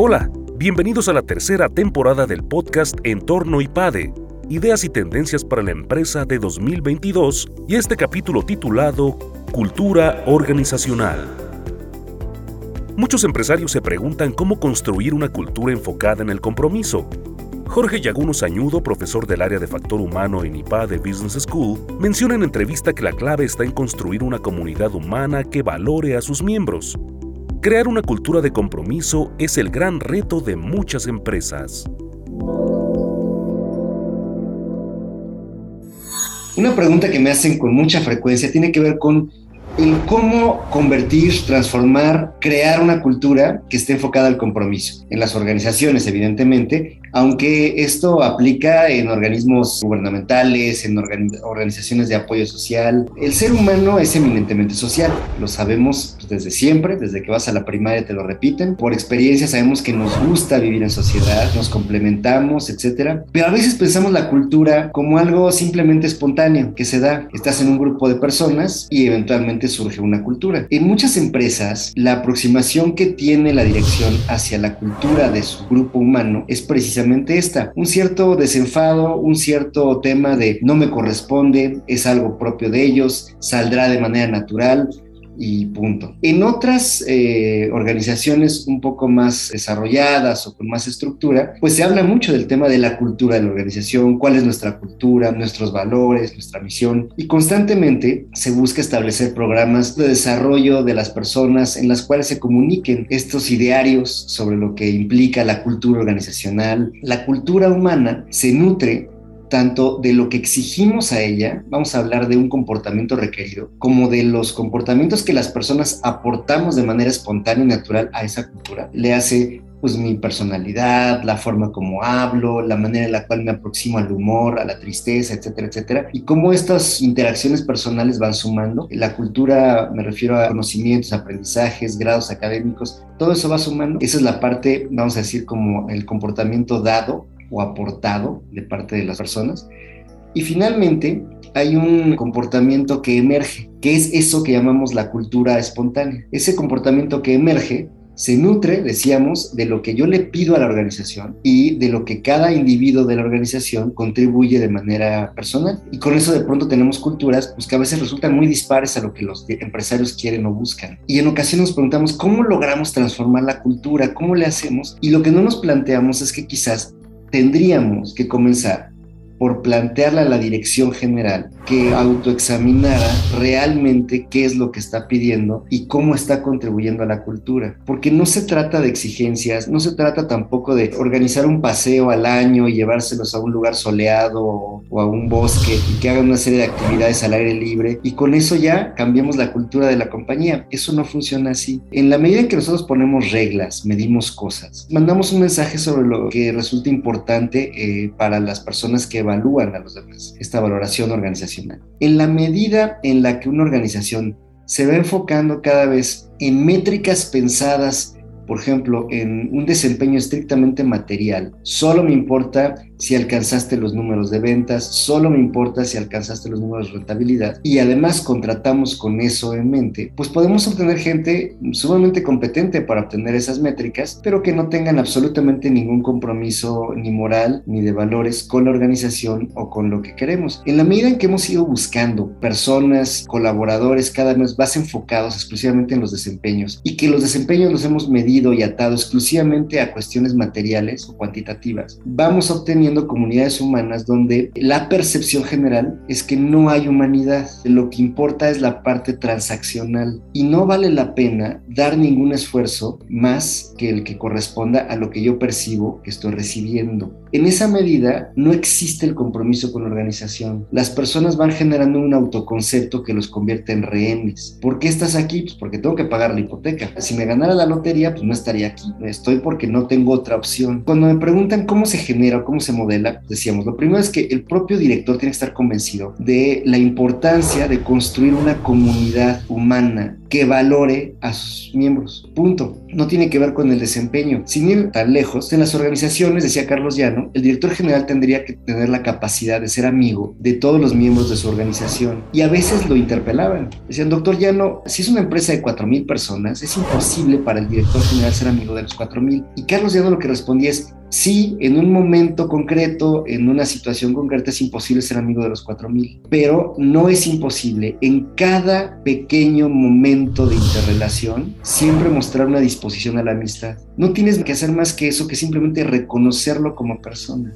Hola, bienvenidos a la tercera temporada del podcast Entorno IPADE, Ideas y Tendencias para la Empresa de 2022 y este capítulo titulado Cultura Organizacional. Muchos empresarios se preguntan cómo construir una cultura enfocada en el compromiso. Jorge Yaguno Sañudo, profesor del área de factor humano en IPADE Business School, menciona en entrevista que la clave está en construir una comunidad humana que valore a sus miembros Crear una cultura de compromiso es el gran reto de muchas empresas. Una pregunta que me hacen con mucha frecuencia tiene que ver con cómo convertir, transformar, crear una cultura que esté enfocada al compromiso. En las organizaciones, evidentemente, aunque esto aplica en organismos gubernamentales, en organizaciones de apoyo social. El ser humano es eminentemente social, lo sabemos desde siempre, desde que vas a la primaria te lo repiten, por experiencia sabemos que nos gusta vivir en sociedad, nos complementamos, etcétera, pero a veces pensamos la cultura como algo simplemente espontáneo que se da, estás en un grupo de personas y eventualmente surge una cultura. En muchas empresas, la aproximación que tiene la dirección hacia la cultura de su grupo humano es precisamente esta, un cierto desenfado, un cierto tema de no me corresponde, es algo propio de ellos, saldrá de manera natural, y punto. En otras eh, organizaciones un poco más desarrolladas o con más estructura, pues se habla mucho del tema de la cultura de la organización, cuál es nuestra cultura, nuestros valores, nuestra misión y constantemente se busca establecer programas de desarrollo de las personas en las cuales se comuniquen estos idearios sobre lo que implica la cultura organizacional. La cultura humana se nutre tanto de lo que exigimos a ella, vamos a hablar de un comportamiento requerido, como de los comportamientos que las personas aportamos de manera espontánea y natural a esa cultura. Le hace pues mi personalidad, la forma como hablo, la manera en la cual me aproximo al humor, a la tristeza, etcétera, etcétera, y cómo estas interacciones personales van sumando. La cultura, me refiero a conocimientos, aprendizajes, grados académicos, todo eso va sumando. Esa es la parte, vamos a decir, como el comportamiento dado o aportado de parte de las personas. Y finalmente hay un comportamiento que emerge, que es eso que llamamos la cultura espontánea. Ese comportamiento que emerge se nutre, decíamos, de lo que yo le pido a la organización y de lo que cada individuo de la organización contribuye de manera personal. Y con eso de pronto tenemos culturas pues, que a veces resultan muy dispares a lo que los empresarios quieren o buscan. Y en ocasiones nos preguntamos cómo logramos transformar la cultura, cómo le hacemos. Y lo que no nos planteamos es que quizás tendríamos que comenzar por plantearle a la dirección general que autoexaminara realmente qué es lo que está pidiendo y cómo está contribuyendo a la cultura. Porque no se trata de exigencias, no se trata tampoco de organizar un paseo al año y llevárselos a un lugar soleado o a un bosque y que hagan una serie de actividades al aire libre y con eso ya cambiamos la cultura de la compañía. Eso no funciona así. En la medida en que nosotros ponemos reglas, medimos cosas, mandamos un mensaje sobre lo que resulta importante eh, para las personas que evalúan a los demás, esta valoración organizacional. En la medida en la que una organización se va enfocando cada vez en métricas pensadas, por ejemplo, en un desempeño estrictamente material, solo me importa si alcanzaste los números de ventas, solo me importa si alcanzaste los números de rentabilidad y además contratamos con eso en mente, pues podemos obtener gente sumamente competente para obtener esas métricas, pero que no tengan absolutamente ningún compromiso ni moral ni de valores con la organización o con lo que queremos. En la medida en que hemos ido buscando personas, colaboradores cada vez más enfocados exclusivamente en los desempeños y que los desempeños los hemos medido y atado exclusivamente a cuestiones materiales o cuantitativas, vamos a comunidades humanas donde la percepción general es que no hay humanidad, lo que importa es la parte transaccional y no vale la pena dar ningún esfuerzo más que el que corresponda a lo que yo percibo que estoy recibiendo. En esa medida no existe el compromiso con la organización. Las personas van generando un autoconcepto que los convierte en rehenes. ¿Por qué estás aquí? Pues porque tengo que pagar la hipoteca. Si me ganara la lotería, pues no estaría aquí. Estoy porque no tengo otra opción. Cuando me preguntan cómo se genera o cómo se modela, decíamos, lo primero es que el propio director tiene que estar convencido de la importancia de construir una comunidad humana que valore a sus miembros. Punto. No tiene que ver con el desempeño. Sin ir tan lejos, en las organizaciones, decía Carlos Llano, el director general tendría que tener la capacidad de ser amigo de todos los miembros de su organización. Y a veces lo interpelaban. Decían, doctor Llano, si es una empresa de 4.000 personas, es imposible para el director general ser amigo de los 4.000. Y Carlos Llano lo que respondía es, Sí, en un momento concreto, en una situación concreta, es imposible ser amigo de los 4000, pero no es imposible. En cada pequeño momento de interrelación, siempre mostrar una disposición a la amistad. No tienes que hacer más que eso, que simplemente reconocerlo como persona.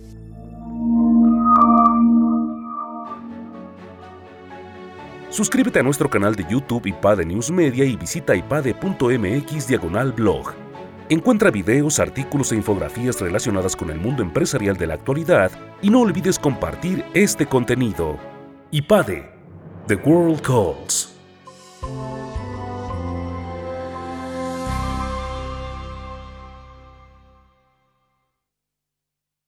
Suscríbete a nuestro canal de YouTube IPADE News Media y visita ipade.mx diagonal blog. Encuentra videos, artículos e infografías relacionadas con el mundo empresarial de la actualidad y no olvides compartir este contenido. IPADE, The World Calls.